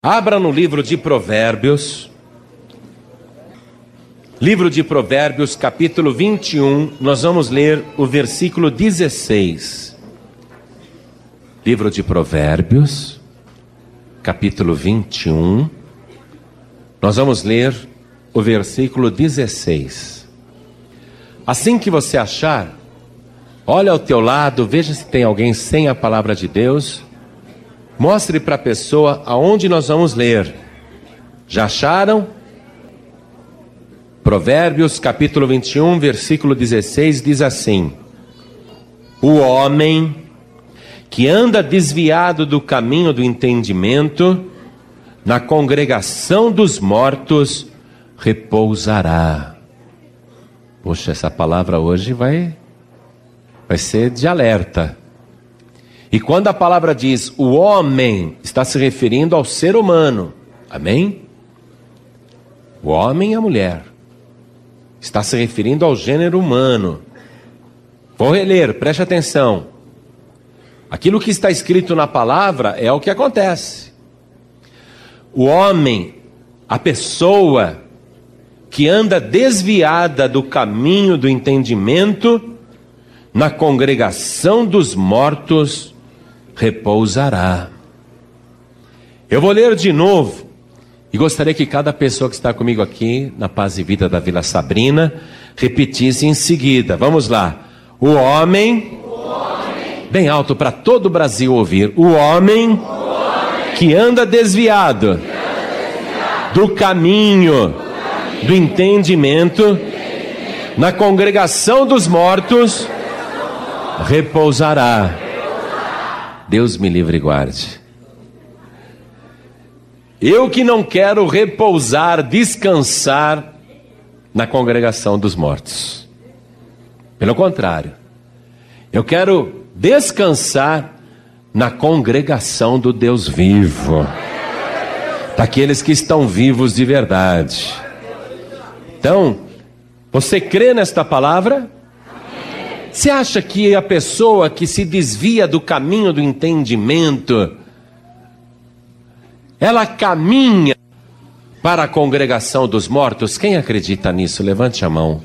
Abra no livro de Provérbios, livro de Provérbios, capítulo 21, nós vamos ler o versículo 16. Livro de Provérbios, capítulo 21, nós vamos ler o versículo 16. Assim que você achar, olha ao teu lado, veja se tem alguém sem a palavra de Deus Mostre para a pessoa aonde nós vamos ler. Já acharam? Provérbios capítulo 21, versículo 16 diz assim: O homem que anda desviado do caminho do entendimento, na congregação dos mortos repousará. Poxa, essa palavra hoje vai vai ser de alerta. E quando a palavra diz o homem, está se referindo ao ser humano. Amém? O homem e a mulher. Está se referindo ao gênero humano. Vou reler, preste atenção. Aquilo que está escrito na palavra é o que acontece. O homem, a pessoa que anda desviada do caminho do entendimento, na congregação dos mortos, repousará. Eu vou ler de novo e gostaria que cada pessoa que está comigo aqui na Paz e Vida da Vila Sabrina repetisse em seguida. Vamos lá. O homem, o homem bem alto para todo o Brasil ouvir. O homem, o homem que, anda desviado, que anda desviado do caminho, do, caminho, do entendimento, do entendimento na congregação dos mortos, repousará. Deus me livre e guarde. Eu que não quero repousar, descansar na congregação dos mortos. Pelo contrário, eu quero descansar na congregação do Deus vivo, daqueles que estão vivos de verdade. Então, você crê nesta palavra? Você acha que a pessoa que se desvia do caminho do entendimento, ela caminha para a congregação dos mortos? Quem acredita nisso? Levante a mão.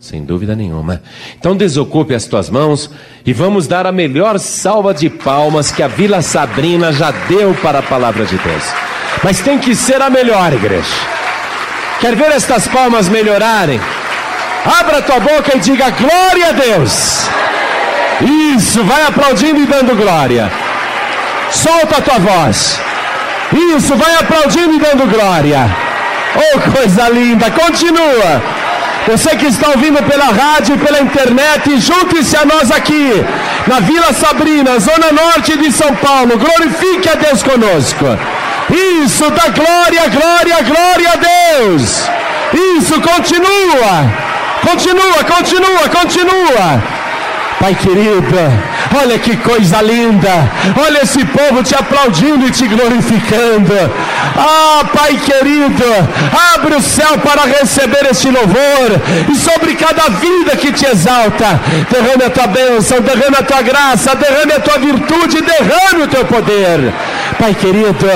Sem dúvida nenhuma. Então desocupe as tuas mãos e vamos dar a melhor salva de palmas que a Vila Sabrina já deu para a palavra de Deus. Mas tem que ser a melhor, igreja. Quer ver estas palmas melhorarem? Abra tua boca e diga glória a Deus. Isso, vai aplaudindo e dando glória. Solta a tua voz. Isso, vai aplaudindo e dando glória. Oh, coisa linda, continua. Você que está ouvindo pela rádio e pela internet, junte-se a nós aqui, na Vila Sabrina, zona norte de São Paulo. Glorifique a Deus conosco. Isso, dá glória, glória, glória a Deus. Isso, continua. Continua, continua, continua. Pai querido, olha que coisa linda, olha esse povo te aplaudindo e te glorificando. Ah, Pai querido, abre o céu para receber este louvor e sobre cada vida que te exalta, derrame a tua bênção, derrame a tua graça, derrame a tua virtude, derrame o teu poder. Pai querido,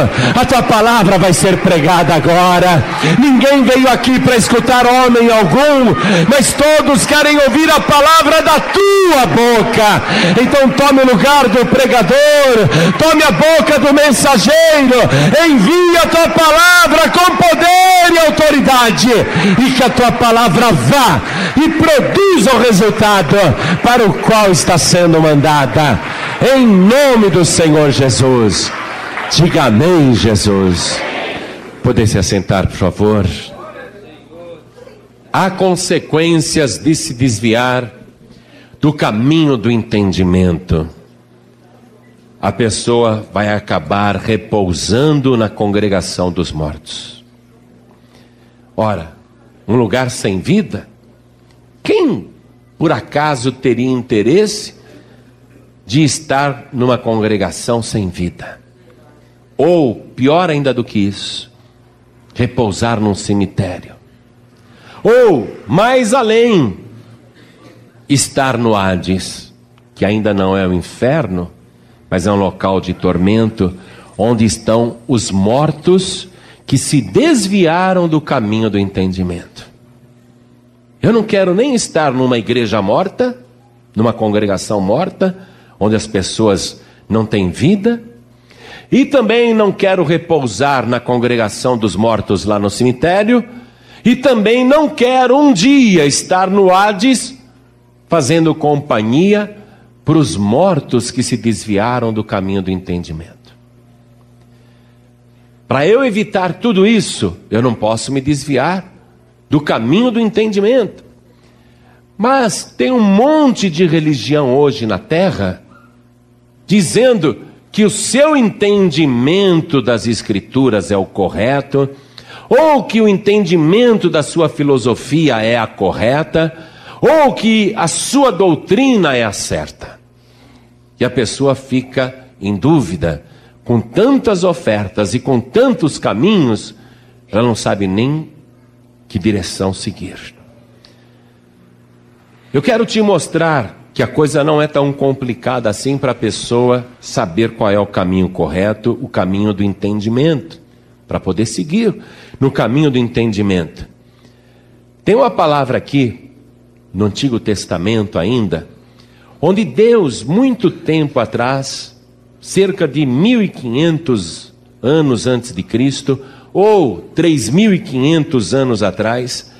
a tua palavra vai ser pregada agora. Ninguém veio aqui para escutar homem algum, mas todos querem ouvir a palavra da tua boca. Então tome o lugar do pregador, tome a boca do mensageiro, envia a tua palavra com poder e autoridade, e que a tua palavra vá e produza o resultado para o qual está sendo mandada. Em nome do Senhor Jesus. Diga amém, Jesus. Poder se assentar, por favor. Há consequências de se desviar do caminho do entendimento. A pessoa vai acabar repousando na congregação dos mortos. Ora, um lugar sem vida? Quem, por acaso, teria interesse de estar numa congregação sem vida? Ou, pior ainda do que isso, repousar num cemitério. Ou, mais além, estar no Hades, que ainda não é o inferno, mas é um local de tormento, onde estão os mortos que se desviaram do caminho do entendimento. Eu não quero nem estar numa igreja morta, numa congregação morta, onde as pessoas não têm vida, e também não quero repousar na congregação dos mortos lá no cemitério, e também não quero um dia estar no Hades fazendo companhia para os mortos que se desviaram do caminho do entendimento. Para eu evitar tudo isso, eu não posso me desviar do caminho do entendimento. Mas tem um monte de religião hoje na terra dizendo que o seu entendimento das Escrituras é o correto, ou que o entendimento da sua filosofia é a correta, ou que a sua doutrina é a certa. E a pessoa fica em dúvida, com tantas ofertas e com tantos caminhos, ela não sabe nem que direção seguir. Eu quero te mostrar que a coisa não é tão complicada assim para a pessoa saber qual é o caminho correto, o caminho do entendimento, para poder seguir no caminho do entendimento. Tem uma palavra aqui, no Antigo Testamento ainda, onde Deus, muito tempo atrás, cerca de 1500 anos antes de Cristo, ou 3500 anos atrás,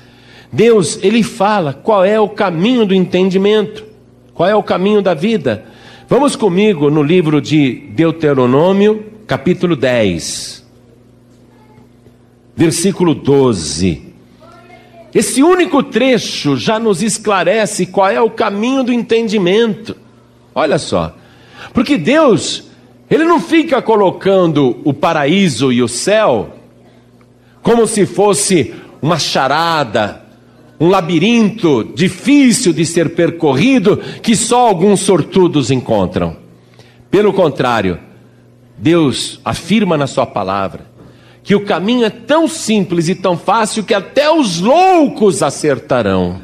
Deus, ele fala qual é o caminho do entendimento. Qual é o caminho da vida? Vamos comigo no livro de Deuteronômio, capítulo 10, versículo 12. Esse único trecho já nos esclarece qual é o caminho do entendimento. Olha só, porque Deus, Ele não fica colocando o paraíso e o céu como se fosse uma charada, um labirinto difícil de ser percorrido que só alguns sortudos encontram. Pelo contrário, Deus afirma na Sua palavra que o caminho é tão simples e tão fácil que até os loucos acertarão.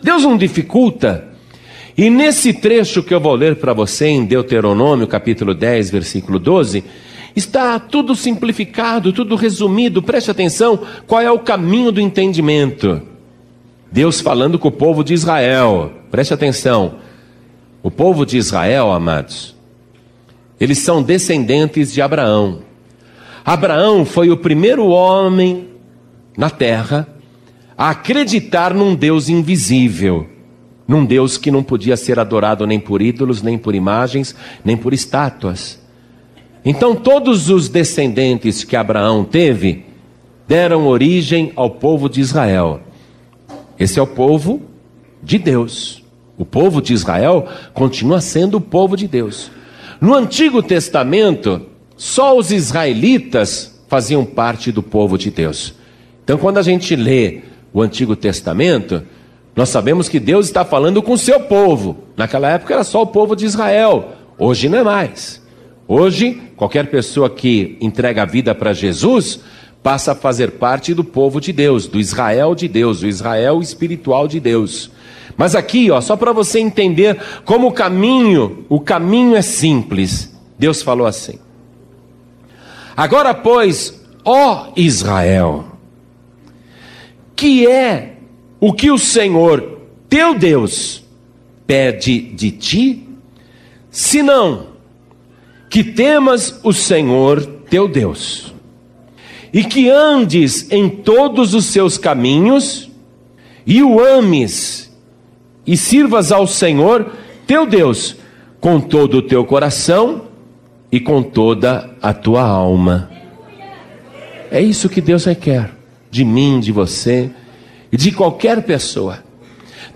Deus não dificulta. E nesse trecho que eu vou ler para você em Deuteronômio, capítulo 10, versículo 12, está tudo simplificado, tudo resumido. Preste atenção, qual é o caminho do entendimento? Deus falando com o povo de Israel. Preste atenção. O povo de Israel, amados, eles são descendentes de Abraão. Abraão foi o primeiro homem na terra a acreditar num Deus invisível, num Deus que não podia ser adorado nem por ídolos, nem por imagens, nem por estátuas. Então, todos os descendentes que Abraão teve deram origem ao povo de Israel. Esse é o povo de Deus. O povo de Israel continua sendo o povo de Deus. No Antigo Testamento, só os israelitas faziam parte do povo de Deus. Então, quando a gente lê o Antigo Testamento, nós sabemos que Deus está falando com o seu povo. Naquela época era só o povo de Israel, hoje não é mais. Hoje, qualquer pessoa que entrega a vida para Jesus passa a fazer parte do povo de Deus, do Israel de Deus, o Israel espiritual de Deus. Mas aqui, ó, só para você entender como o caminho, o caminho é simples. Deus falou assim: Agora, pois, ó Israel, que é o que o Senhor, teu Deus, pede de ti, senão que temas o Senhor, teu Deus e que andes em todos os seus caminhos, e o ames, e sirvas ao Senhor teu Deus com todo o teu coração e com toda a tua alma. É isso que Deus requer de mim, de você e de qualquer pessoa.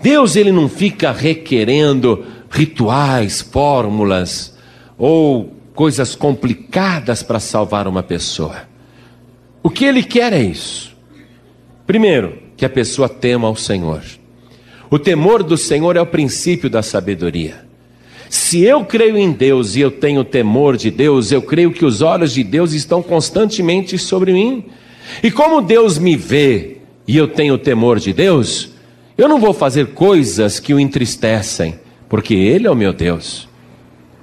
Deus ele não fica requerendo rituais, fórmulas ou coisas complicadas para salvar uma pessoa. O que ele quer é isso. Primeiro, que a pessoa tema ao Senhor. O temor do Senhor é o princípio da sabedoria. Se eu creio em Deus e eu tenho temor de Deus, eu creio que os olhos de Deus estão constantemente sobre mim. E como Deus me vê e eu tenho temor de Deus, eu não vou fazer coisas que o entristecem, porque Ele é o meu Deus,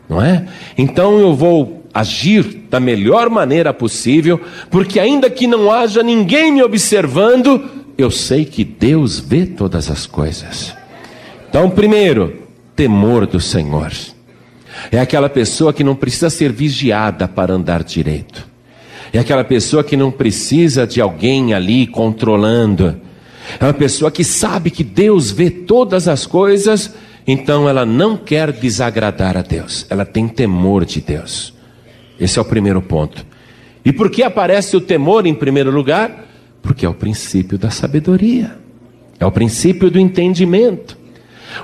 não é? Então eu vou agir da melhor maneira possível, porque ainda que não haja ninguém me observando, eu sei que Deus vê todas as coisas. Então, primeiro, temor do Senhor. É aquela pessoa que não precisa ser vigiada para andar direito. É aquela pessoa que não precisa de alguém ali controlando. É uma pessoa que sabe que Deus vê todas as coisas, então ela não quer desagradar a Deus. Ela tem temor de Deus. Esse é o primeiro ponto. E por que aparece o temor em primeiro lugar? Porque é o princípio da sabedoria, é o princípio do entendimento.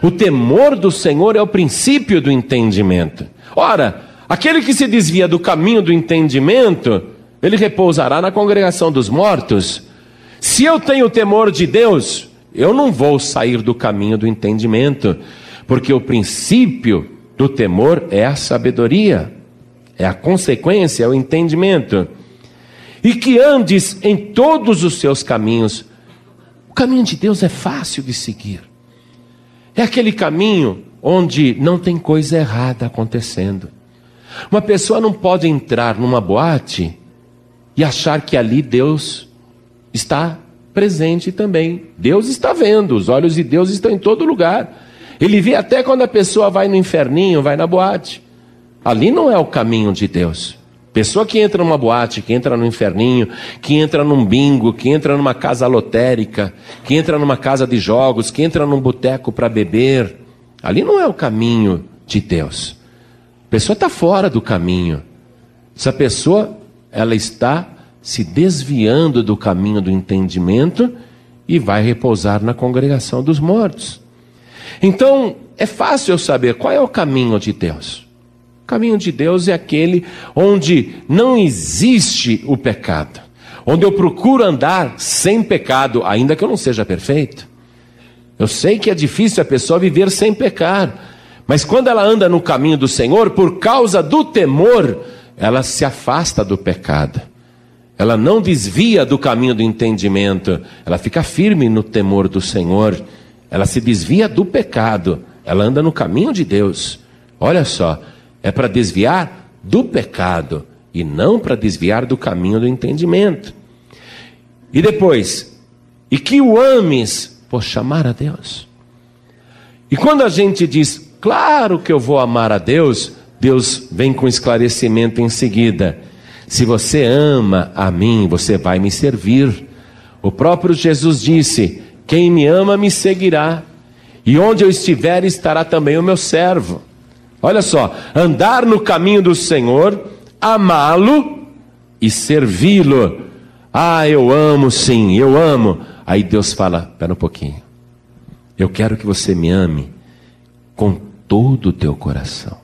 O temor do Senhor é o princípio do entendimento. Ora, aquele que se desvia do caminho do entendimento, ele repousará na congregação dos mortos. Se eu tenho temor de Deus, eu não vou sair do caminho do entendimento, porque o princípio do temor é a sabedoria, é a consequência, é o entendimento. E que andes em todos os seus caminhos. O caminho de Deus é fácil de seguir. É aquele caminho onde não tem coisa errada acontecendo. Uma pessoa não pode entrar numa boate e achar que ali Deus está presente também. Deus está vendo, os olhos de Deus estão em todo lugar. Ele vê até quando a pessoa vai no inferninho, vai na boate. Ali não é o caminho de Deus. Pessoa que entra numa boate, que entra no inferninho, que entra num bingo, que entra numa casa lotérica, que entra numa casa de jogos, que entra num boteco para beber, ali não é o caminho de Deus. A pessoa está fora do caminho. Essa pessoa, ela está se desviando do caminho do entendimento e vai repousar na congregação dos mortos. Então, é fácil eu saber qual é o caminho de Deus caminho de Deus é aquele onde não existe o pecado, onde eu procuro andar sem pecado, ainda que eu não seja perfeito. Eu sei que é difícil a pessoa viver sem pecar, mas quando ela anda no caminho do Senhor, por causa do temor, ela se afasta do pecado. Ela não desvia do caminho do entendimento, ela fica firme no temor do Senhor. Ela se desvia do pecado, ela anda no caminho de Deus. Olha só, é para desviar do pecado e não para desviar do caminho do entendimento. E depois, e que o ames por chamar a Deus. E quando a gente diz, claro que eu vou amar a Deus, Deus vem com esclarecimento em seguida. Se você ama a mim, você vai me servir. O próprio Jesus disse: Quem me ama me seguirá, e onde eu estiver estará também o meu servo. Olha só, andar no caminho do Senhor, amá-lo e servi-lo. Ah, eu amo sim, eu amo. Aí Deus fala: espera um pouquinho. Eu quero que você me ame com todo o teu coração.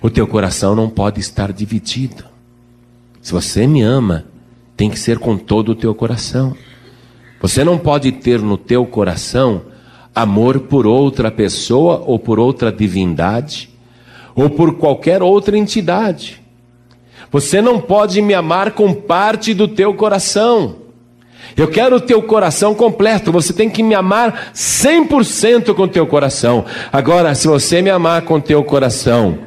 O teu coração não pode estar dividido. Se você me ama, tem que ser com todo o teu coração. Você não pode ter no teu coração amor por outra pessoa ou por outra divindade ou por qualquer outra entidade. Você não pode me amar com parte do teu coração. Eu quero o teu coração completo. Você tem que me amar 100% com o teu coração. Agora, se você me amar com o teu coração,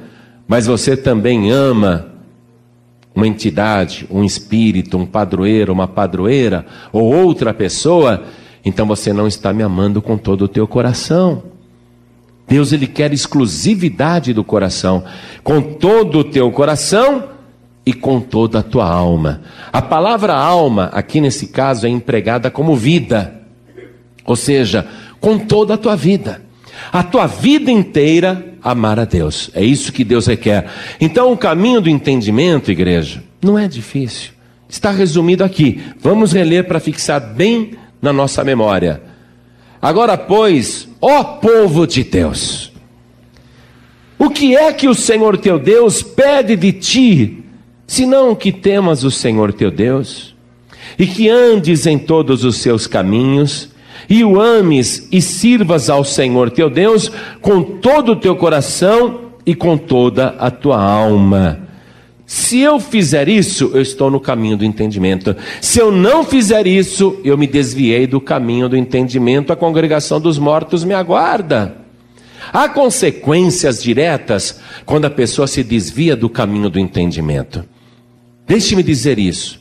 mas você também ama uma entidade, um espírito, um padroeiro, uma padroeira ou outra pessoa, então você não está me amando com todo o teu coração. Deus ele quer exclusividade do coração, com todo o teu coração e com toda a tua alma. A palavra alma, aqui nesse caso, é empregada como vida, ou seja, com toda a tua vida. A tua vida inteira amar a Deus. É isso que Deus requer. Então, o caminho do entendimento, igreja, não é difícil. Está resumido aqui. Vamos reler para fixar bem na nossa memória. Agora, pois, ó povo de Deus, o que é que o Senhor teu Deus pede de ti, senão que temas o Senhor teu Deus, e que andes em todos os seus caminhos, e o ames e sirvas ao Senhor teu Deus com todo o teu coração e com toda a tua alma se eu fizer isso, eu estou no caminho do entendimento. Se eu não fizer isso, eu me desviei do caminho do entendimento, a congregação dos mortos me aguarda. Há consequências diretas quando a pessoa se desvia do caminho do entendimento. Deixe-me dizer isso.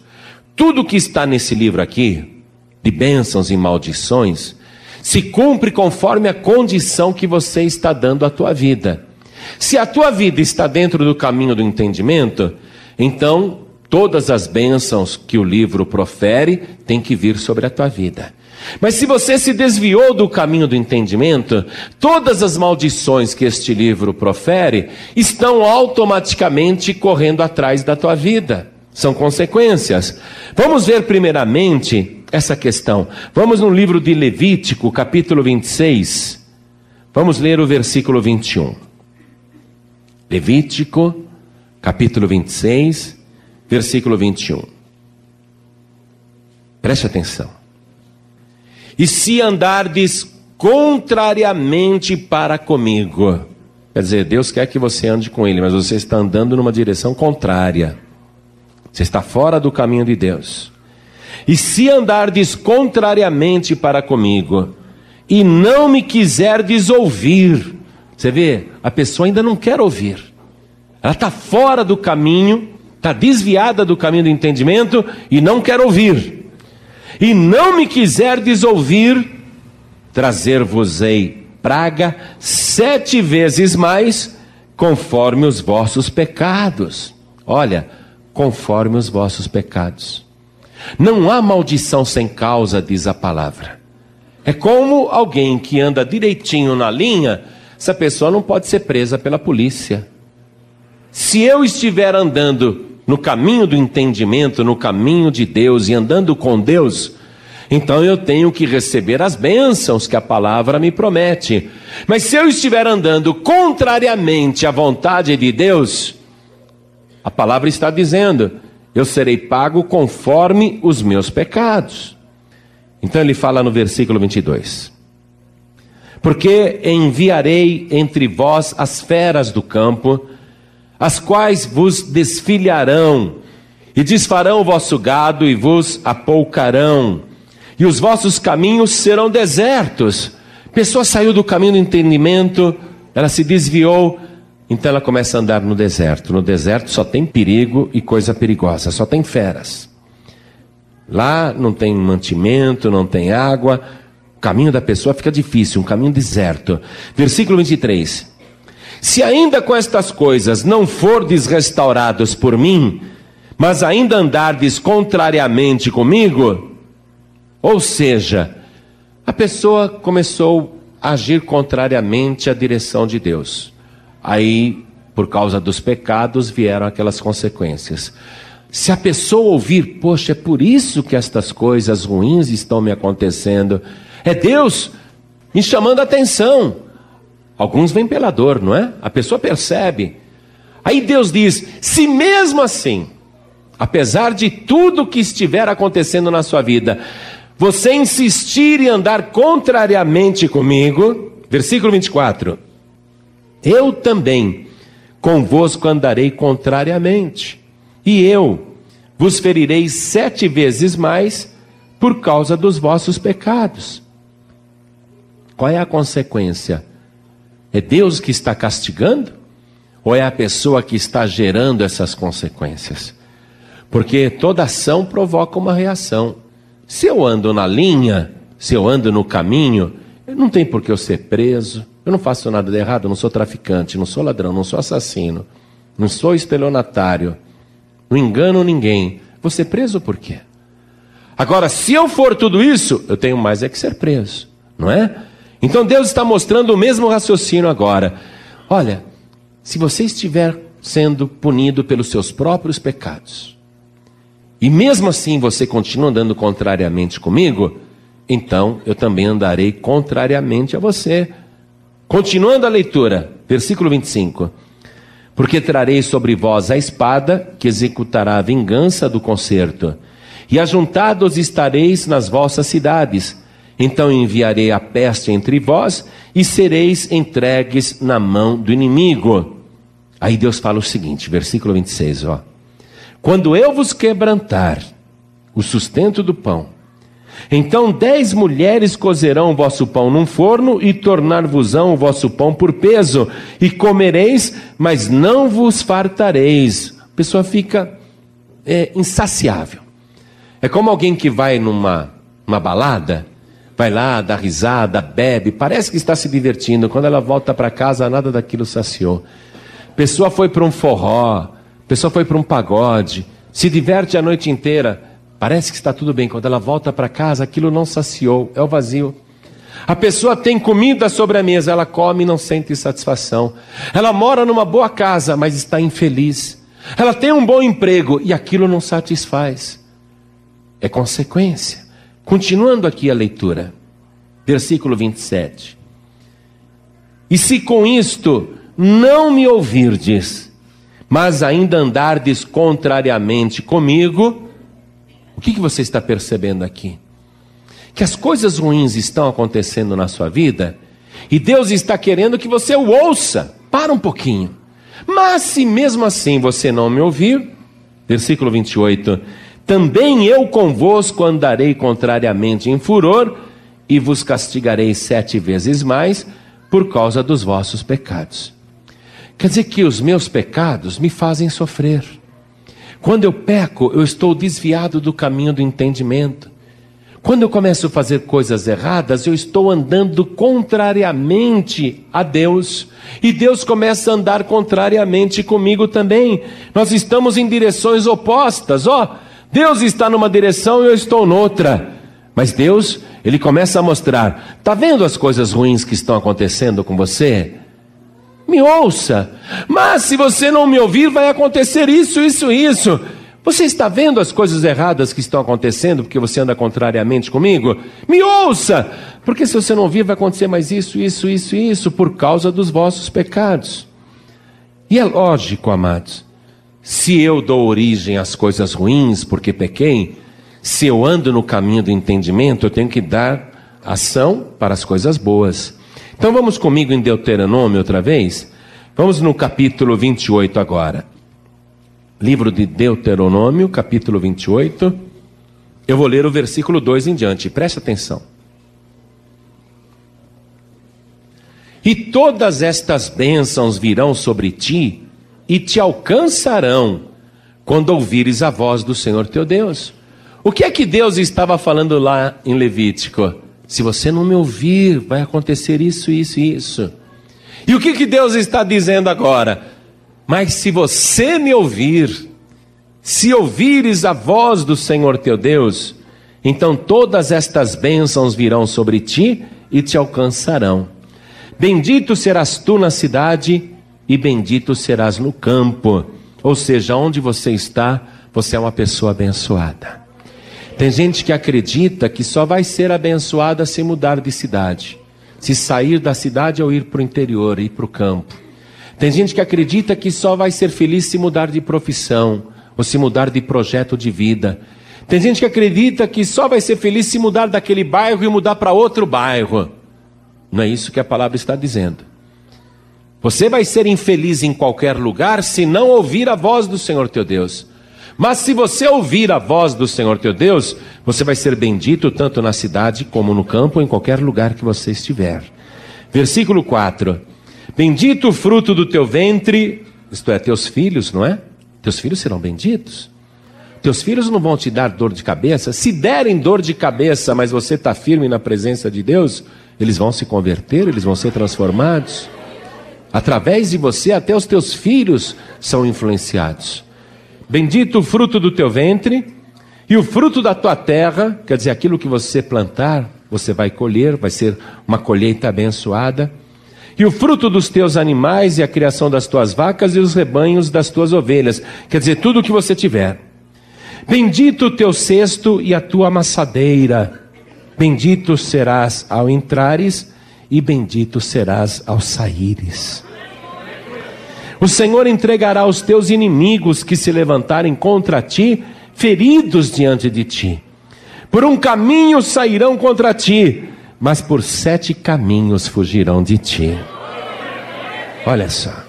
Tudo que está nesse livro aqui, de bênçãos e maldições, se cumpre conforme a condição que você está dando à tua vida. Se a tua vida está dentro do caminho do entendimento, então todas as bênçãos que o livro profere têm que vir sobre a tua vida. Mas se você se desviou do caminho do entendimento, todas as maldições que este livro profere estão automaticamente correndo atrás da tua vida. São consequências. Vamos ver primeiramente essa questão. Vamos no livro de Levítico, capítulo 26. Vamos ler o versículo 21. Levítico, capítulo 26, versículo 21. Preste atenção. E se andardes contrariamente para comigo, quer dizer, Deus quer que você ande com Ele, mas você está andando numa direção contrária. Você está fora do caminho de Deus. E se andardes contrariamente para comigo, e não me quiserdes ouvir, você vê, a pessoa ainda não quer ouvir, ela está fora do caminho, está desviada do caminho do entendimento e não quer ouvir. E não me quiserdes ouvir, trazer-vos-ei praga sete vezes mais, conforme os vossos pecados. Olha, conforme os vossos pecados. Não há maldição sem causa, diz a palavra. É como alguém que anda direitinho na linha, essa pessoa não pode ser presa pela polícia. Se eu estiver andando no caminho do entendimento, no caminho de Deus e andando com Deus, então eu tenho que receber as bênçãos que a palavra me promete. Mas se eu estiver andando contrariamente à vontade de Deus, a palavra está dizendo: eu serei pago conforme os meus pecados. Então ele fala no versículo 22: Porque enviarei entre vós as feras do campo, as quais vos desfilharão, e desfarão o vosso gado e vos apoucarão, e os vossos caminhos serão desertos. A pessoa saiu do caminho do entendimento, ela se desviou, então ela começa a andar no deserto. No deserto só tem perigo e coisa perigosa, só tem feras. Lá não tem mantimento, não tem água. Caminho da pessoa fica difícil, um caminho deserto. Versículo 23. Se ainda com estas coisas não fordes restaurados por mim, mas ainda andardes contrariamente comigo, ou seja, a pessoa começou a agir contrariamente à direção de Deus. Aí, por causa dos pecados, vieram aquelas consequências. Se a pessoa ouvir, poxa, é por isso que estas coisas ruins estão me acontecendo, é Deus me chamando a atenção. Alguns vêm pela dor, não é? A pessoa percebe. Aí Deus diz: se mesmo assim, apesar de tudo que estiver acontecendo na sua vida, você insistir em andar contrariamente comigo, versículo 24 eu também convosco andarei contrariamente, e eu vos ferirei sete vezes mais por causa dos vossos pecados. Qual é a consequência? É Deus que está castigando? Ou é a pessoa que está gerando essas consequências? Porque toda ação provoca uma reação. Se eu ando na linha, se eu ando no caminho, não tem por que eu ser preso, eu não faço nada de errado, não sou traficante, não sou ladrão, não sou assassino, não sou estelionatário, não engano ninguém. Vou ser preso por quê? Agora, se eu for tudo isso, eu tenho mais é que ser preso, não é? Então Deus está mostrando o mesmo raciocínio agora. Olha, se você estiver sendo punido pelos seus próprios pecados, e mesmo assim você continua andando contrariamente comigo, então eu também andarei contrariamente a você. Continuando a leitura, versículo 25: Porque trarei sobre vós a espada que executará a vingança do concerto, e ajuntados estareis nas vossas cidades. Então enviarei a peste entre vós e sereis entregues na mão do inimigo. Aí Deus fala o seguinte, versículo 26, ó. Quando eu vos quebrantar o sustento do pão, Então dez mulheres cozerão o vosso pão num forno e tornar-vos-ão o vosso pão por peso, e comereis, mas não vos fartareis. A pessoa fica é, insaciável. É como alguém que vai numa uma balada, vai lá, dá risada, bebe, parece que está se divertindo. Quando ela volta para casa, nada daquilo saciou. Pessoa foi para um forró, pessoa foi para um pagode, se diverte a noite inteira Parece que está tudo bem. Quando ela volta para casa, aquilo não saciou, é o vazio. A pessoa tem comida sobre a mesa, ela come e não sente satisfação. Ela mora numa boa casa, mas está infeliz. Ela tem um bom emprego e aquilo não satisfaz. É consequência. Continuando aqui a leitura, versículo 27. E se com isto não me ouvirdes, mas ainda andardes contrariamente comigo, o que, que você está percebendo aqui? Que as coisas ruins estão acontecendo na sua vida e Deus está querendo que você o ouça. Para um pouquinho. Mas se mesmo assim você não me ouvir, versículo 28, também eu convosco andarei contrariamente em furor e vos castigarei sete vezes mais por causa dos vossos pecados. Quer dizer que os meus pecados me fazem sofrer. Quando eu peco, eu estou desviado do caminho do entendimento. Quando eu começo a fazer coisas erradas, eu estou andando contrariamente a Deus. E Deus começa a andar contrariamente comigo também. Nós estamos em direções opostas. Ó, oh, Deus está numa direção e eu estou noutra. Mas Deus, ele começa a mostrar: está vendo as coisas ruins que estão acontecendo com você? Me ouça. Mas se você não me ouvir, vai acontecer isso, isso, isso. Você está vendo as coisas erradas que estão acontecendo porque você anda contrariamente comigo? Me ouça! Porque se você não ouvir, vai acontecer mais isso, isso, isso, isso, por causa dos vossos pecados. E é lógico, amados, se eu dou origem às coisas ruins porque pequei, se eu ando no caminho do entendimento, eu tenho que dar ação para as coisas boas. Então vamos comigo em Deuteronômio outra vez? Vamos no capítulo 28 agora. Livro de Deuteronômio, capítulo 28. Eu vou ler o versículo 2 em diante, preste atenção. E todas estas bênçãos virão sobre ti e te alcançarão quando ouvires a voz do Senhor teu Deus. O que é que Deus estava falando lá em Levítico? Se você não me ouvir, vai acontecer isso, isso e isso. E o que, que Deus está dizendo agora? Mas se você me ouvir, se ouvires a voz do Senhor teu Deus, então todas estas bênçãos virão sobre ti e te alcançarão. Bendito serás tu na cidade e bendito serás no campo. Ou seja, onde você está, você é uma pessoa abençoada. Tem gente que acredita que só vai ser abençoada se mudar de cidade, se sair da cidade ou ir para o interior, ir para o campo. Tem gente que acredita que só vai ser feliz se mudar de profissão ou se mudar de projeto de vida. Tem gente que acredita que só vai ser feliz se mudar daquele bairro e mudar para outro bairro. Não é isso que a palavra está dizendo. Você vai ser infeliz em qualquer lugar se não ouvir a voz do Senhor teu Deus. Mas se você ouvir a voz do Senhor teu Deus, você vai ser bendito tanto na cidade como no campo, em qualquer lugar que você estiver. Versículo 4: Bendito o fruto do teu ventre, isto é, teus filhos, não é? Teus filhos serão benditos. Teus filhos não vão te dar dor de cabeça. Se derem dor de cabeça, mas você está firme na presença de Deus, eles vão se converter, eles vão ser transformados. Através de você, até os teus filhos são influenciados. Bendito o fruto do teu ventre e o fruto da tua terra, quer dizer, aquilo que você plantar, você vai colher, vai ser uma colheita abençoada. E o fruto dos teus animais e a criação das tuas vacas e os rebanhos das tuas ovelhas, quer dizer, tudo o que você tiver. Bendito o teu cesto e a tua amassadeira. Bendito serás ao entrares e bendito serás ao saíres. O Senhor entregará os teus inimigos que se levantarem contra ti, feridos diante de ti. Por um caminho sairão contra ti, mas por sete caminhos fugirão de ti. Olha só,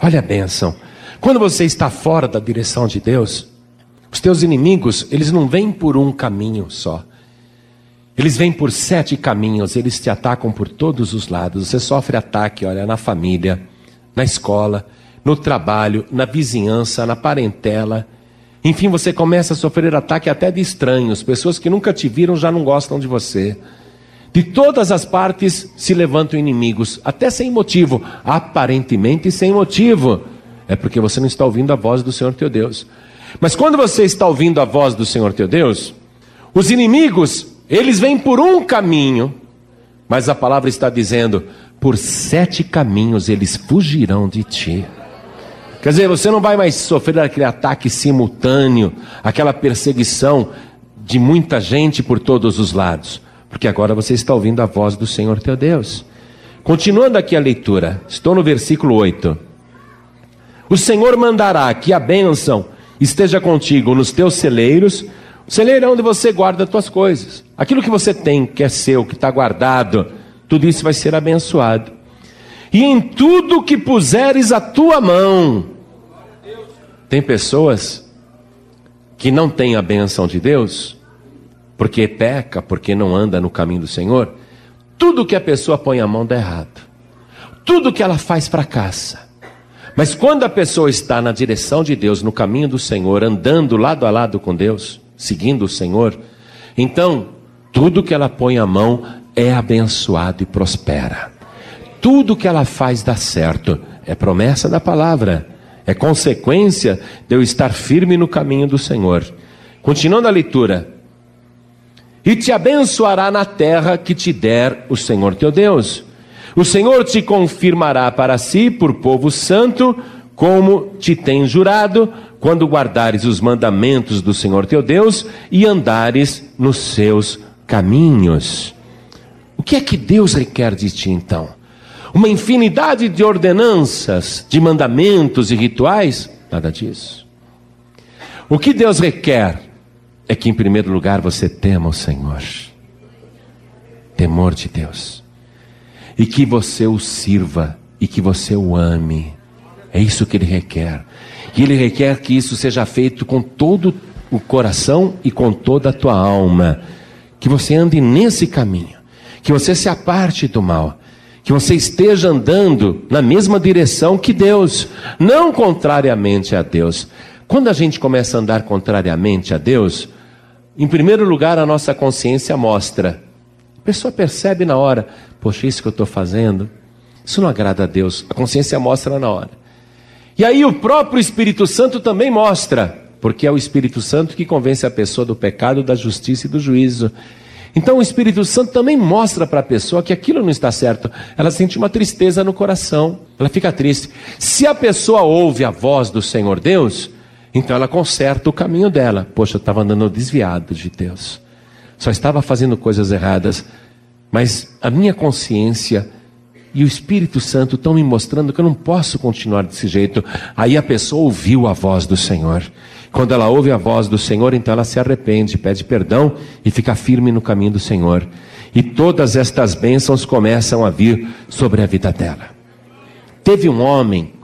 olha a bênção. Quando você está fora da direção de Deus, os teus inimigos, eles não vêm por um caminho só. Eles vêm por sete caminhos, eles te atacam por todos os lados. Você sofre ataque, olha, na família, na escola, no trabalho, na vizinhança, na parentela. Enfim, você começa a sofrer ataque até de estranhos, pessoas que nunca te viram já não gostam de você. De todas as partes se levantam inimigos, até sem motivo, aparentemente sem motivo. É porque você não está ouvindo a voz do Senhor teu Deus. Mas quando você está ouvindo a voz do Senhor teu Deus, os inimigos, eles vêm por um caminho, mas a palavra está dizendo: por sete caminhos eles fugirão de ti. Quer dizer, você não vai mais sofrer aquele ataque simultâneo, aquela perseguição de muita gente por todos os lados, porque agora você está ouvindo a voz do Senhor teu Deus. Continuando aqui a leitura, estou no versículo 8. O Senhor mandará que a bênção esteja contigo nos teus celeiros, o celeiro é onde você guarda as tuas coisas. Aquilo que você tem, que é seu, que está guardado, tudo isso vai ser abençoado. E em tudo que puseres a tua mão. Tem pessoas que não têm a benção de Deus, porque peca, porque não anda no caminho do Senhor. Tudo que a pessoa põe a mão dá errado. Tudo que ela faz fracassa. Mas quando a pessoa está na direção de Deus, no caminho do Senhor, andando lado a lado com Deus, seguindo o Senhor, então tudo que ela põe a mão é abençoado e prospera. Tudo que ela faz dá certo. É promessa da palavra. É consequência de eu estar firme no caminho do Senhor. Continuando a leitura. E te abençoará na terra que te der o Senhor teu Deus o Senhor te confirmará para si por povo santo, como te tem jurado, quando guardares os mandamentos do Senhor teu Deus e andares nos seus caminhos. O que é que Deus requer de ti então? Uma infinidade de ordenanças, de mandamentos e rituais? Nada disso. O que Deus requer é que, em primeiro lugar, você tema o Senhor. Temor de Deus e que você o sirva e que você o ame. É isso que ele requer. E ele requer que isso seja feito com todo o coração e com toda a tua alma. Que você ande nesse caminho. Que você se aparte do mal. Que você esteja andando na mesma direção que Deus, não contrariamente a Deus. Quando a gente começa a andar contrariamente a Deus, em primeiro lugar a nossa consciência mostra. A pessoa percebe na hora, Poxa, isso que eu estou fazendo, isso não agrada a Deus. A consciência mostra na hora. E aí o próprio Espírito Santo também mostra, porque é o Espírito Santo que convence a pessoa do pecado, da justiça e do juízo. Então o Espírito Santo também mostra para a pessoa que aquilo não está certo. Ela sente uma tristeza no coração, ela fica triste. Se a pessoa ouve a voz do Senhor Deus, então ela conserta o caminho dela. Poxa, eu estava andando desviado de Deus, só estava fazendo coisas erradas. Mas a minha consciência e o Espírito Santo estão me mostrando que eu não posso continuar desse jeito. Aí a pessoa ouviu a voz do Senhor. Quando ela ouve a voz do Senhor, então ela se arrepende, pede perdão e fica firme no caminho do Senhor. E todas estas bênçãos começam a vir sobre a vida dela. Teve um homem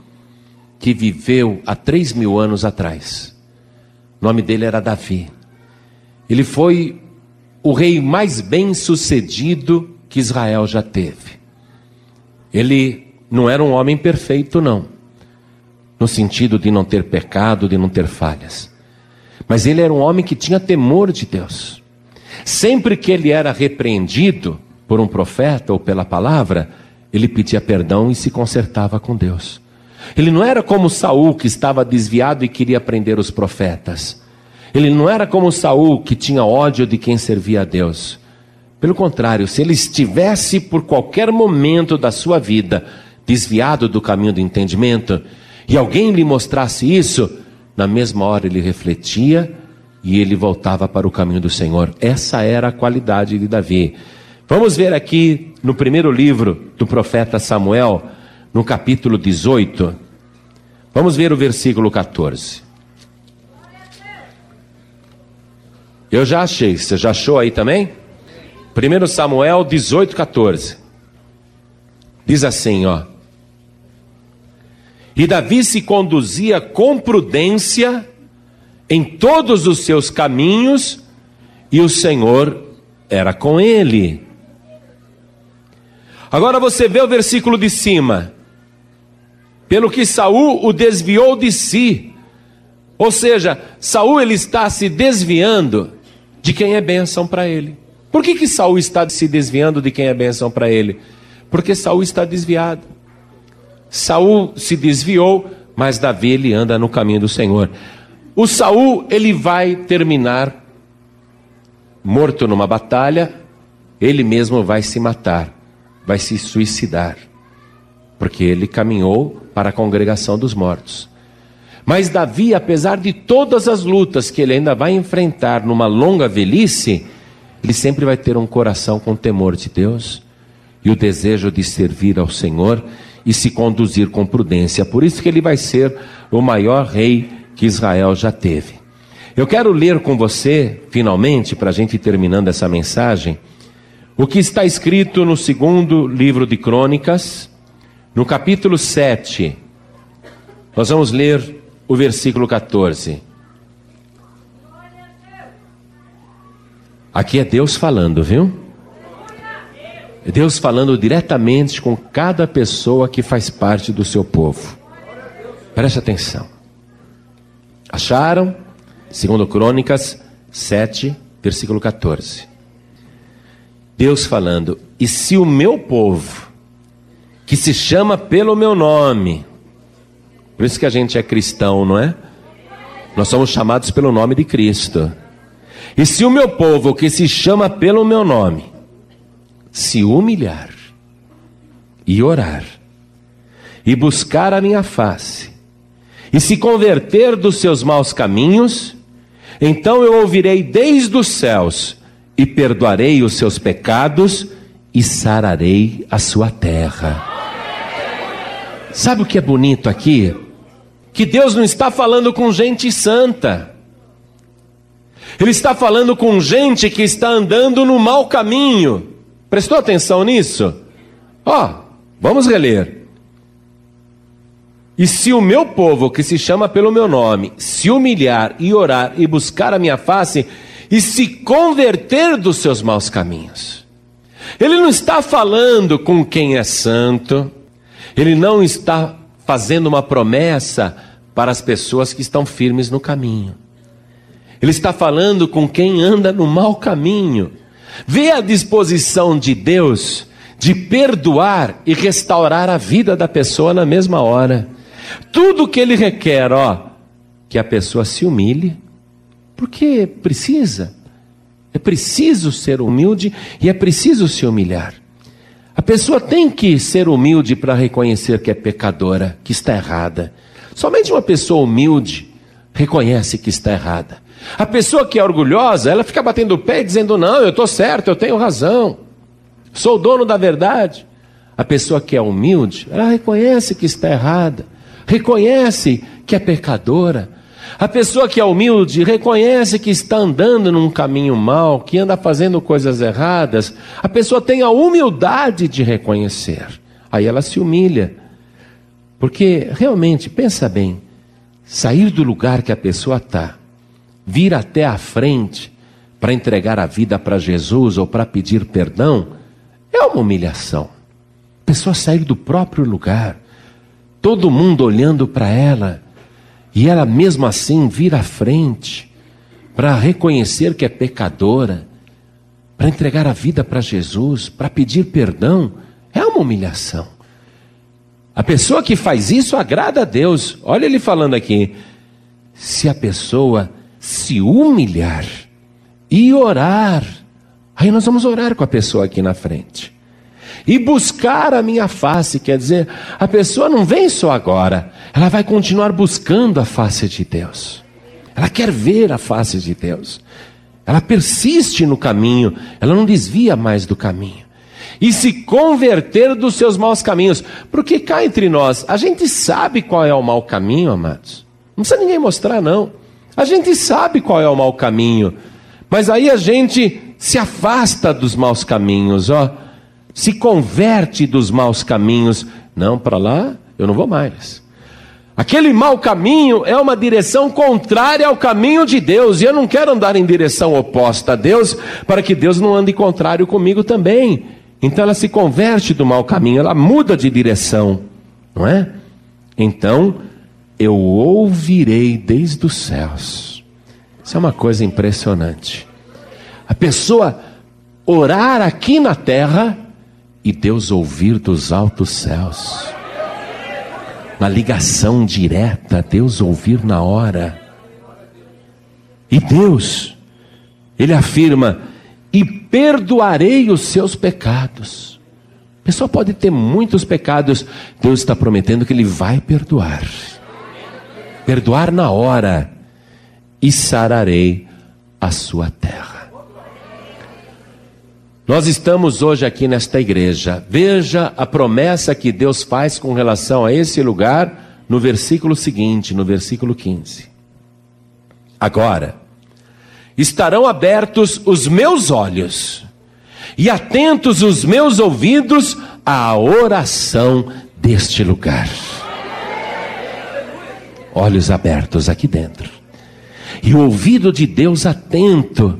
que viveu há três mil anos atrás. O nome dele era Davi. Ele foi o rei mais bem sucedido que Israel já teve. Ele não era um homem perfeito, não, no sentido de não ter pecado, de não ter falhas. Mas ele era um homem que tinha temor de Deus. Sempre que ele era repreendido por um profeta ou pela palavra, ele pedia perdão e se consertava com Deus. Ele não era como Saul que estava desviado e queria prender os profetas. Ele não era como Saul que tinha ódio de quem servia a Deus. Pelo contrário, se ele estivesse por qualquer momento da sua vida desviado do caminho do entendimento e alguém lhe mostrasse isso, na mesma hora ele refletia e ele voltava para o caminho do Senhor. Essa era a qualidade de Davi. Vamos ver aqui no primeiro livro do profeta Samuel, no capítulo 18. Vamos ver o versículo 14. Eu já achei. Você já achou aí também? 1 Samuel 18, 14. Diz assim, ó. E Davi se conduzia com prudência em todos os seus caminhos, e o Senhor era com ele. Agora você vê o versículo de cima. Pelo que Saul o desviou de si. Ou seja, Saul ele está se desviando de quem é bênção para ele. Por que que Saul está se desviando de quem é bênção para ele? Porque Saul está desviado. Saul se desviou, mas Davi ele anda no caminho do Senhor. O Saul ele vai terminar morto numa batalha, ele mesmo vai se matar, vai se suicidar, porque ele caminhou para a congregação dos mortos. Mas Davi, apesar de todas as lutas que ele ainda vai enfrentar numa longa velhice, ele sempre vai ter um coração com temor de Deus e o desejo de servir ao Senhor e se conduzir com prudência. Por isso que ele vai ser o maior rei que Israel já teve. Eu quero ler com você, finalmente, para a gente ir terminando essa mensagem, o que está escrito no segundo livro de Crônicas, no capítulo 7. Nós vamos ler o versículo 14. Aqui é Deus falando, viu? É Deus falando diretamente com cada pessoa que faz parte do seu povo. Preste atenção. Acharam? Segundo Crônicas 7, versículo 14. Deus falando: "E se o meu povo, que se chama pelo meu nome, por isso que a gente é cristão, não é? Nós somos chamados pelo nome de Cristo. E se o meu povo, que se chama pelo meu nome, se humilhar e orar e buscar a minha face e se converter dos seus maus caminhos, então eu ouvirei desde os céus e perdoarei os seus pecados e sararei a sua terra. Sabe o que é bonito aqui? Que Deus não está falando com gente santa. Ele está falando com gente que está andando no mau caminho. Prestou atenção nisso? Ó, oh, vamos reler. E se o meu povo, que se chama pelo meu nome, se humilhar e orar e buscar a minha face e se converter dos seus maus caminhos. Ele não está falando com quem é santo, ele não está fazendo uma promessa para as pessoas que estão firmes no caminho. Ele está falando com quem anda no mau caminho. Vê a disposição de Deus de perdoar e restaurar a vida da pessoa na mesma hora. Tudo que ele requer, ó, que a pessoa se humilhe, porque precisa. É preciso ser humilde e é preciso se humilhar. A pessoa tem que ser humilde para reconhecer que é pecadora, que está errada. Somente uma pessoa humilde reconhece que está errada. A pessoa que é orgulhosa, ela fica batendo o pé e dizendo: Não, eu estou certo, eu tenho razão, sou dono da verdade. A pessoa que é humilde, ela reconhece que está errada reconhece que é pecadora. A pessoa que é humilde reconhece que está andando num caminho mau, que anda fazendo coisas erradas. A pessoa tem a humildade de reconhecer. Aí ela se humilha. Porque realmente, pensa bem, sair do lugar que a pessoa está, vir até a frente para entregar a vida para Jesus ou para pedir perdão, é uma humilhação. A pessoa sair do próprio lugar todo mundo olhando para ela, e ela mesmo assim vir à frente para reconhecer que é pecadora, para entregar a vida para Jesus, para pedir perdão, é uma humilhação. A pessoa que faz isso agrada a Deus. Olha ele falando aqui. Se a pessoa se humilhar e orar, aí nós vamos orar com a pessoa aqui na frente e buscar a minha face. Quer dizer, a pessoa não vem só agora, ela vai continuar buscando a face de Deus. Ela quer ver a face de Deus. Ela persiste no caminho, ela não desvia mais do caminho. E se converter dos seus maus caminhos. Porque cá entre nós, a gente sabe qual é o mau caminho, amados. Não precisa ninguém mostrar, não. A gente sabe qual é o mau caminho. Mas aí a gente se afasta dos maus caminhos, ó se converte dos maus caminhos. Não, para lá eu não vou mais. Aquele mau caminho é uma direção contrária ao caminho de Deus, e eu não quero andar em direção oposta a Deus, para que Deus não ande contrário comigo também. Então ela se converte do mau caminho, ela muda de direção, não é? Então eu ouvirei desde os céus. Isso é uma coisa impressionante. A pessoa orar aqui na terra e Deus ouvir dos altos céus na ligação direta, Deus ouvir na hora. E Deus, Ele afirma: e perdoarei os seus pecados. A pessoa pode ter muitos pecados, Deus está prometendo que Ele vai perdoar. Perdoar na hora, e sararei a sua terra. Nós estamos hoje aqui nesta igreja. Veja a promessa que Deus faz com relação a esse lugar no versículo seguinte, no versículo 15. Agora, estarão abertos os meus olhos e atentos os meus ouvidos à oração deste lugar. Olhos abertos aqui dentro. E o ouvido de Deus atento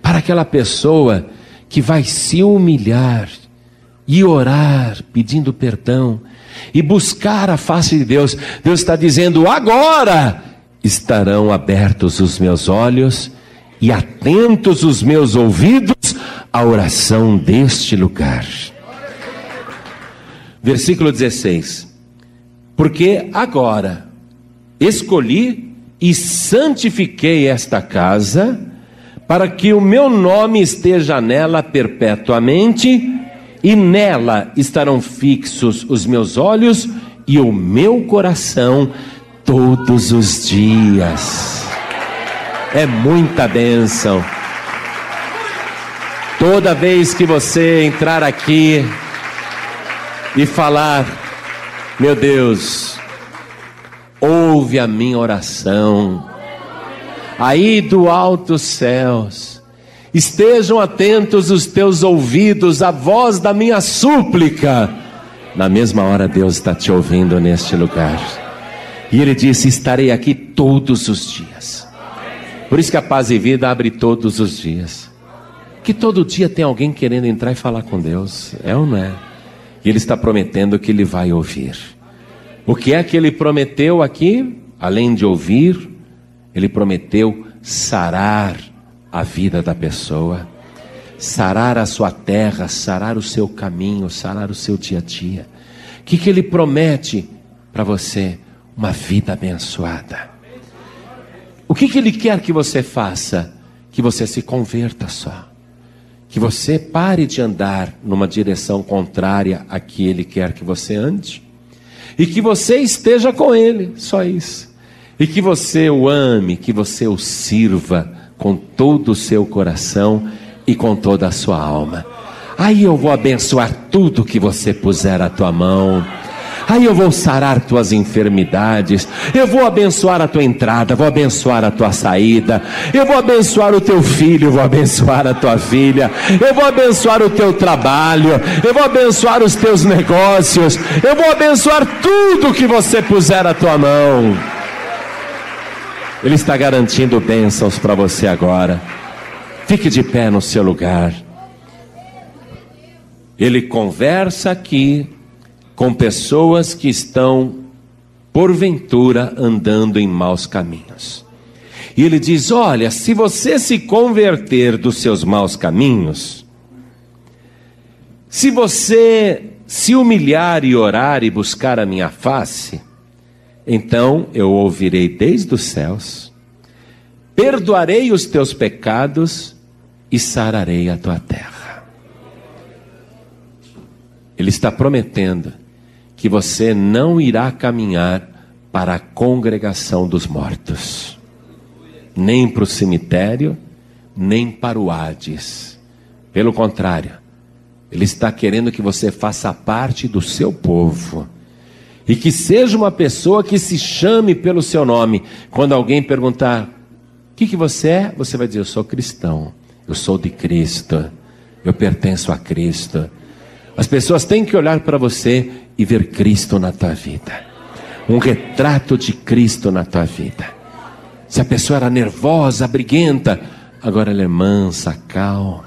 para aquela pessoa que vai se humilhar e orar pedindo perdão e buscar a face de Deus. Deus está dizendo: agora estarão abertos os meus olhos e atentos os meus ouvidos à oração deste lugar. Versículo 16: Porque agora escolhi e santifiquei esta casa para que o meu nome esteja nela perpetuamente, e nela estarão fixos os meus olhos e o meu coração todos os dias. É muita bênção. Toda vez que você entrar aqui e falar, meu Deus, ouve a minha oração aí do alto céus. Estejam atentos os teus ouvidos à voz da minha súplica. Na mesma hora, Deus está te ouvindo neste lugar. E Ele disse: Estarei aqui todos os dias. Por isso que a paz e vida abre todos os dias. Que todo dia tem alguém querendo entrar e falar com Deus. É ou não é? E Ele está prometendo que Ele vai ouvir. O que é que Ele prometeu aqui? Além de ouvir, ele prometeu sarar a vida da pessoa, sarar a sua terra, sarar o seu caminho, sarar o seu dia a dia. O que, que ele promete para você? Uma vida abençoada. O que, que ele quer que você faça? Que você se converta só. Que você pare de andar numa direção contrária a que ele quer que você ande. E que você esteja com ele, só isso e que você o ame, que você o sirva com todo o seu coração e com toda a sua alma. Aí eu vou abençoar tudo que você puser à tua mão. Aí eu vou sarar tuas enfermidades, eu vou abençoar a tua entrada, vou abençoar a tua saída, eu vou abençoar o teu filho, vou abençoar a tua filha, eu vou abençoar o teu trabalho, eu vou abençoar os teus negócios, eu vou abençoar tudo que você puser à tua mão. Ele está garantindo bênçãos para você agora. Fique de pé no seu lugar. Ele conversa aqui com pessoas que estão, porventura, andando em maus caminhos. E ele diz: Olha, se você se converter dos seus maus caminhos, se você se humilhar e orar e buscar a minha face, então eu ouvirei desde os céus, perdoarei os teus pecados e sararei a tua terra. Ele está prometendo que você não irá caminhar para a congregação dos mortos, nem para o cemitério, nem para o Hades. Pelo contrário, Ele está querendo que você faça parte do seu povo e que seja uma pessoa que se chame pelo seu nome. Quando alguém perguntar: O que, que você é? Você vai dizer: Eu sou cristão. Eu sou de Cristo. Eu pertenço a Cristo. As pessoas têm que olhar para você e ver Cristo na tua vida. um retrato de Cristo na tua vida. Se a pessoa era nervosa, briguenta, agora ela é mansa, calma.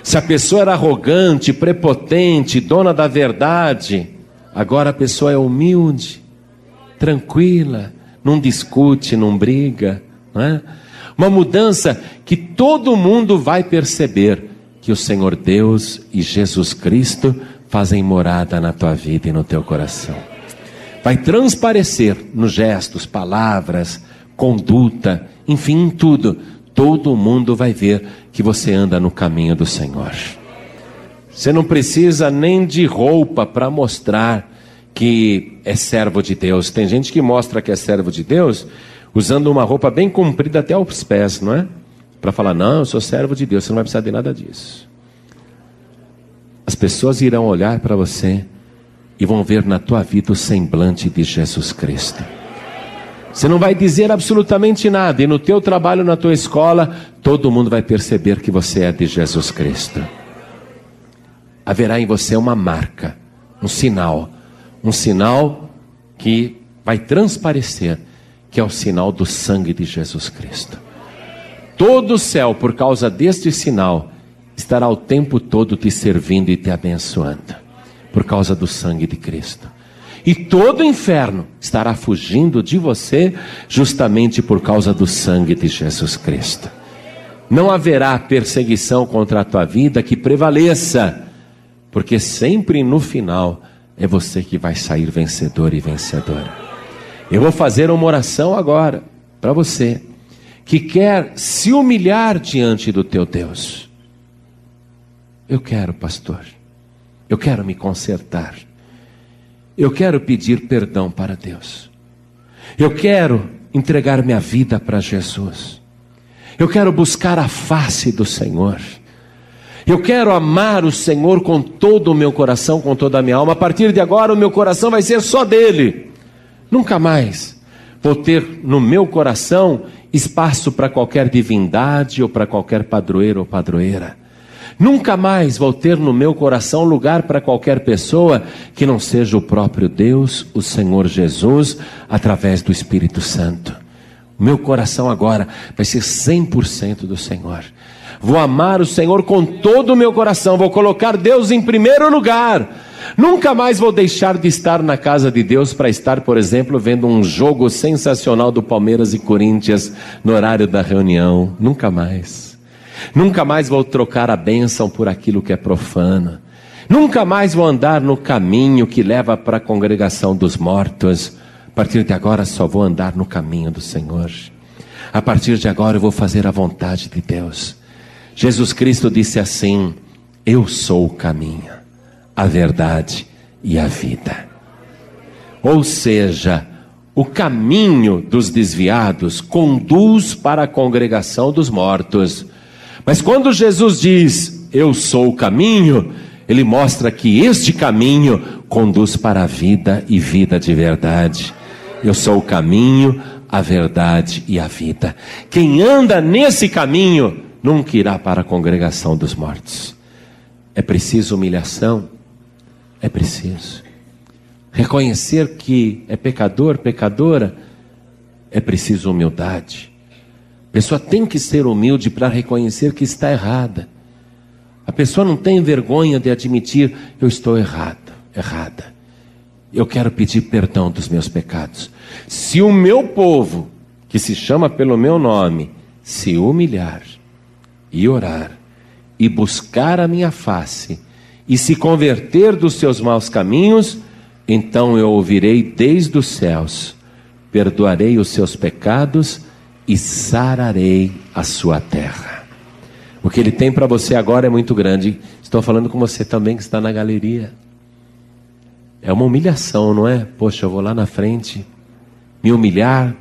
Se a pessoa era arrogante, prepotente, dona da verdade, agora a pessoa é humilde, tranquila, não discute, não briga. Não é? Uma mudança que todo mundo vai perceber que o Senhor Deus e Jesus Cristo fazem morada na tua vida e no teu coração. Vai transparecer nos gestos, palavras, conduta, enfim, em tudo. Todo mundo vai ver que você anda no caminho do Senhor. Você não precisa nem de roupa para mostrar que é servo de Deus. Tem gente que mostra que é servo de Deus usando uma roupa bem comprida até os pés, não é? Para falar, não, eu sou servo de Deus, você não vai precisar de nada disso. As pessoas irão olhar para você e vão ver na tua vida o semblante de Jesus Cristo. Você não vai dizer absolutamente nada, e no teu trabalho, na tua escola, todo mundo vai perceber que você é de Jesus Cristo. Haverá em você uma marca, um sinal, um sinal que vai transparecer, que é o sinal do sangue de Jesus Cristo. Todo o céu, por causa deste sinal, estará o tempo todo te servindo e te abençoando, por causa do sangue de Cristo. E todo o inferno estará fugindo de você, justamente por causa do sangue de Jesus Cristo. Não haverá perseguição contra a tua vida que prevaleça, porque sempre no final é você que vai sair vencedor e vencedora. Eu vou fazer uma oração agora para você que quer se humilhar diante do teu Deus. Eu quero, pastor. Eu quero me consertar. Eu quero pedir perdão para Deus. Eu quero entregar minha vida para Jesus. Eu quero buscar a face do Senhor. Eu quero amar o Senhor com todo o meu coração, com toda a minha alma. A partir de agora, o meu coração vai ser só dele. Nunca mais vou ter no meu coração espaço para qualquer divindade ou para qualquer padroeiro ou padroeira. Nunca mais vou ter no meu coração lugar para qualquer pessoa que não seja o próprio Deus, o Senhor Jesus, através do Espírito Santo. O meu coração agora vai ser 100% do Senhor. Vou amar o Senhor com todo o meu coração, vou colocar Deus em primeiro lugar. Nunca mais vou deixar de estar na casa de Deus para estar, por exemplo, vendo um jogo sensacional do Palmeiras e Corinthians no horário da reunião. Nunca mais. Nunca mais vou trocar a bênção por aquilo que é profano. Nunca mais vou andar no caminho que leva para a congregação dos mortos. A partir de agora só vou andar no caminho do Senhor. A partir de agora eu vou fazer a vontade de Deus. Jesus Cristo disse assim: Eu sou o caminho, a verdade e a vida. Ou seja, o caminho dos desviados conduz para a congregação dos mortos mas quando Jesus diz, Eu sou o caminho, ele mostra que este caminho conduz para a vida e vida de verdade. Eu sou o caminho, a verdade e a vida. Quem anda nesse caminho nunca irá para a congregação dos mortos. É preciso humilhação? É preciso. Reconhecer que é pecador, pecadora? É preciso humildade. A pessoa tem que ser humilde para reconhecer que está errada. A pessoa não tem vergonha de admitir: eu estou errado, errada. Eu quero pedir perdão dos meus pecados. Se o meu povo, que se chama pelo meu nome, se humilhar e orar e buscar a minha face e se converter dos seus maus caminhos, então eu ouvirei desde os céus, perdoarei os seus pecados e sararei a sua terra. O que ele tem para você agora é muito grande. Estou falando com você também que está na galeria. É uma humilhação, não é? Poxa, eu vou lá na frente me humilhar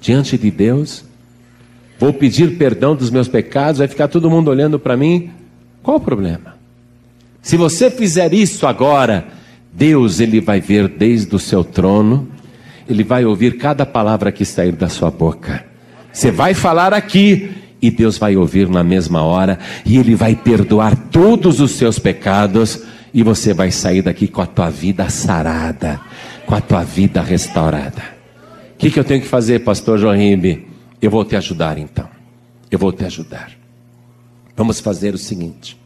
diante de Deus. Vou pedir perdão dos meus pecados, vai ficar todo mundo olhando para mim. Qual o problema? Se você fizer isso agora, Deus ele vai ver desde o seu trono, ele vai ouvir cada palavra que sair da sua boca. Você vai falar aqui e Deus vai ouvir na mesma hora e Ele vai perdoar todos os seus pecados e você vai sair daqui com a tua vida sarada, com a tua vida restaurada. O que, que eu tenho que fazer, pastor João Ribe? Eu vou te ajudar então. Eu vou te ajudar. Vamos fazer o seguinte.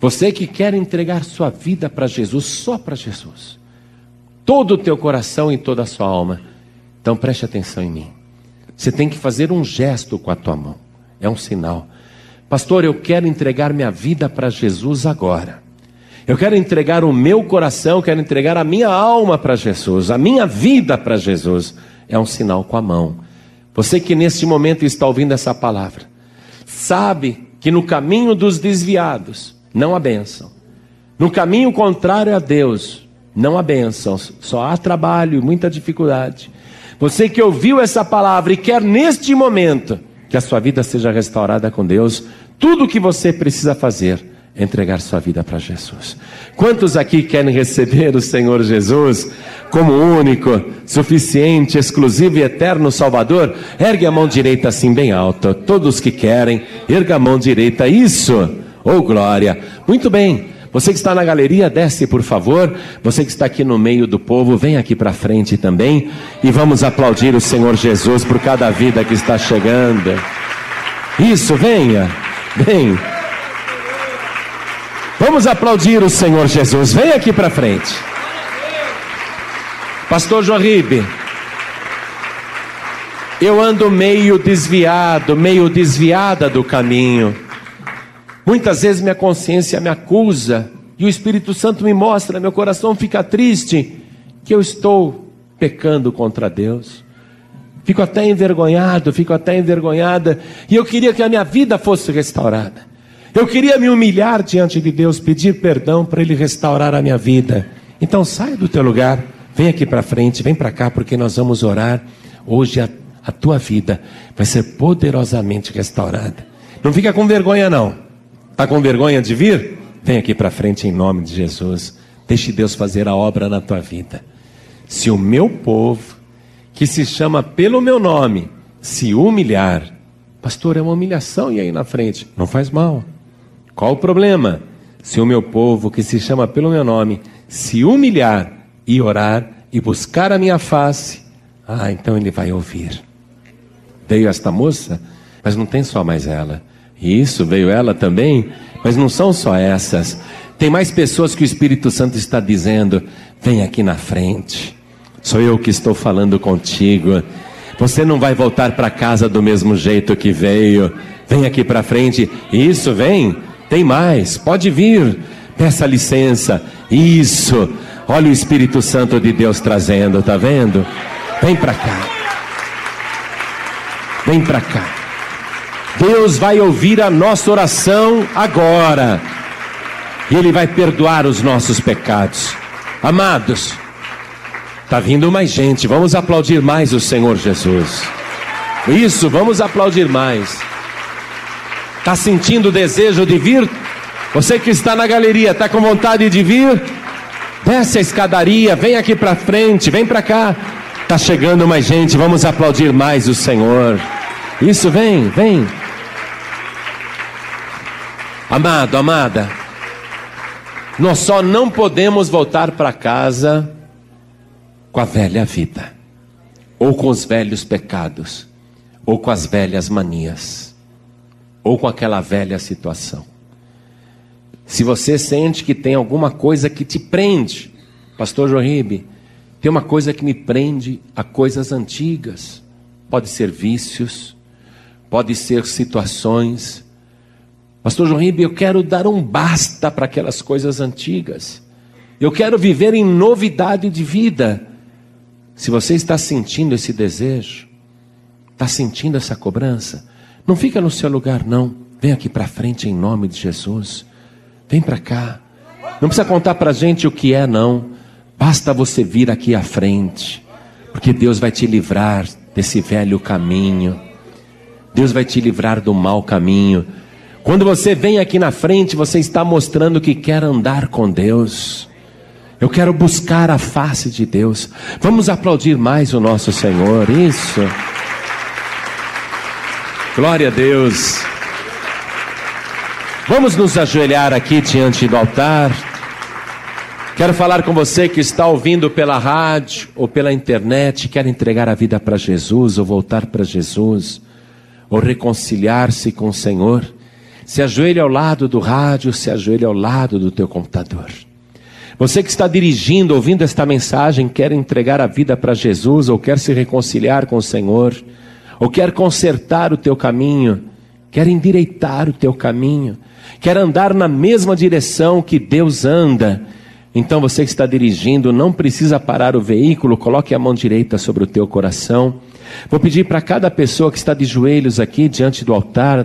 Você que quer entregar sua vida para Jesus, só para Jesus, todo o teu coração e toda a sua alma, então preste atenção em mim. Você tem que fazer um gesto com a tua mão, é um sinal. Pastor, eu quero entregar minha vida para Jesus agora. Eu quero entregar o meu coração, quero entregar a minha alma para Jesus, a minha vida para Jesus. É um sinal com a mão. Você que neste momento está ouvindo essa palavra, sabe que no caminho dos desviados não há bênção. No caminho contrário a Deus, não há bênção, só há trabalho e muita dificuldade. Você que ouviu essa palavra e quer neste momento que a sua vida seja restaurada com Deus, tudo o que você precisa fazer é entregar sua vida para Jesus. Quantos aqui querem receber o Senhor Jesus como único, suficiente, exclusivo e eterno Salvador? Ergue a mão direita assim bem alta. Todos que querem, erga a mão direita. Isso! Oh glória! Muito bem. Você que está na galeria, desce por favor. Você que está aqui no meio do povo, vem aqui para frente também. E vamos aplaudir o Senhor Jesus por cada vida que está chegando. Isso, venha, vem. Vamos aplaudir o Senhor Jesus. Vem aqui para frente. Pastor Jorribe, eu ando meio desviado, meio desviada do caminho. Muitas vezes minha consciência me acusa e o Espírito Santo me mostra, meu coração fica triste que eu estou pecando contra Deus. Fico até envergonhado, fico até envergonhada, e eu queria que a minha vida fosse restaurada. Eu queria me humilhar diante de Deus, pedir perdão para Ele restaurar a minha vida. Então sai do teu lugar, vem aqui para frente, vem para cá, porque nós vamos orar. Hoje a, a tua vida vai ser poderosamente restaurada. Não fica com vergonha, não. Está com vergonha de vir? Vem aqui para frente em nome de Jesus. Deixe Deus fazer a obra na tua vida. Se o meu povo, que se chama pelo meu nome, se humilhar, pastor, é uma humilhação e aí na frente, não faz mal. Qual o problema? Se o meu povo, que se chama pelo meu nome, se humilhar e orar e buscar a minha face, ah, então ele vai ouvir. Veio esta moça, mas não tem só mais ela. Isso, veio ela também, mas não são só essas. Tem mais pessoas que o Espírito Santo está dizendo: vem aqui na frente. Sou eu que estou falando contigo. Você não vai voltar para casa do mesmo jeito que veio. Vem aqui para frente. Isso, vem. Tem mais, pode vir, peça licença. Isso, olha o Espírito Santo de Deus trazendo, tá vendo? Vem para cá. Vem para cá. Deus vai ouvir a nossa oração agora. E Ele vai perdoar os nossos pecados. Amados, está vindo mais gente. Vamos aplaudir mais o Senhor Jesus. Isso, vamos aplaudir mais. Está sentindo o desejo de vir? Você que está na galeria, está com vontade de vir? Desce a escadaria, vem aqui para frente, vem para cá. Está chegando mais gente, vamos aplaudir mais o Senhor. Isso, vem, vem. Amado, amada, nós só não podemos voltar para casa com a velha vida, ou com os velhos pecados, ou com as velhas manias ou com aquela velha situação. Se você sente que tem alguma coisa que te prende, Pastor Joaíbe, tem uma coisa que me prende a coisas antigas. Pode ser vícios, pode ser situações. Pastor Joaíbe, eu quero dar um basta para aquelas coisas antigas. Eu quero viver em novidade de vida. Se você está sentindo esse desejo, está sentindo essa cobrança, não fica no seu lugar, não. Vem aqui para frente em nome de Jesus. Vem para cá. Não precisa contar para a gente o que é, não. Basta você vir aqui à frente. Porque Deus vai te livrar desse velho caminho. Deus vai te livrar do mau caminho. Quando você vem aqui na frente, você está mostrando que quer andar com Deus. Eu quero buscar a face de Deus. Vamos aplaudir mais o nosso Senhor. Isso. Glória a Deus. Vamos nos ajoelhar aqui diante do altar. Quero falar com você que está ouvindo pela rádio ou pela internet, quer entregar a vida para Jesus ou voltar para Jesus, ou reconciliar-se com o Senhor. Se ajoelhe ao lado do rádio, se ajoelhe ao lado do teu computador. Você que está dirigindo, ouvindo esta mensagem, quer entregar a vida para Jesus ou quer se reconciliar com o Senhor, ou quer consertar o teu caminho, quer endireitar o teu caminho, quer andar na mesma direção que Deus anda então você que está dirigindo, não precisa parar o veículo, coloque a mão direita sobre o teu coração. Vou pedir para cada pessoa que está de joelhos aqui diante do altar,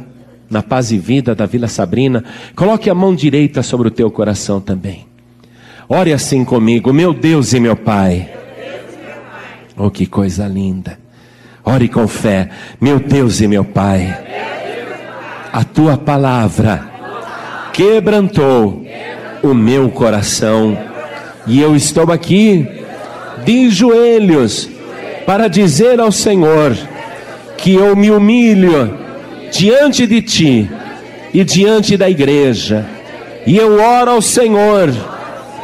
na paz e vida da Vila Sabrina, coloque a mão direita sobre o teu coração também. Ore assim comigo, meu Deus e meu Pai. Oh, que coisa linda. Ore com fé, meu Deus e meu Pai. A tua palavra quebrantou o meu coração. E eu estou aqui de joelhos para dizer ao Senhor que eu me humilho diante de ti e diante da igreja. E eu oro ao Senhor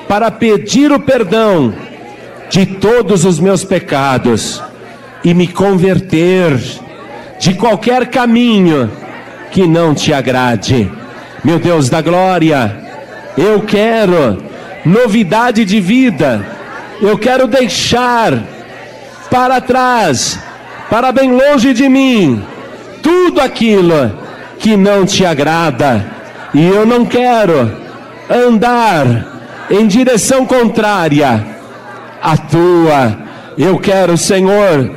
para pedir o perdão de todos os meus pecados e me converter de qualquer caminho que não te agrade. Meu Deus da glória, eu quero novidade de vida. Eu quero deixar para trás, para bem longe de mim, tudo aquilo que não te agrada. E eu não quero andar em direção contrária à tua. Eu quero, Senhor,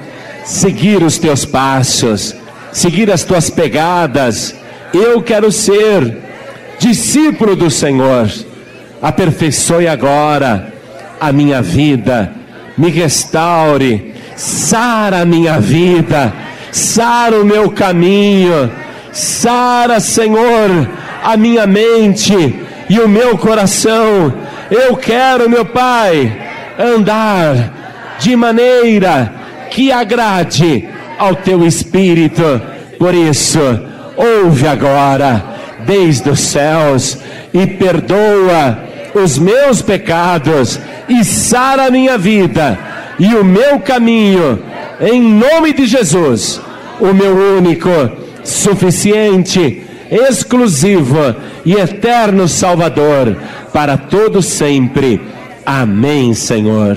seguir os teus passos, seguir as tuas pegadas. Eu quero ser discípulo do Senhor, aperfeiçoe agora a minha vida, me restaure, sara a minha vida, sara o meu caminho, sara, Senhor, a minha mente e o meu coração. Eu quero, meu Pai, andar de maneira que agrade ao teu espírito. Por isso, ouve agora desde os céus e perdoa os meus pecados e sara a minha vida e o meu caminho, em nome de Jesus, o meu único, suficiente, exclusivo e eterno Salvador, para todo sempre. Amém, Senhor.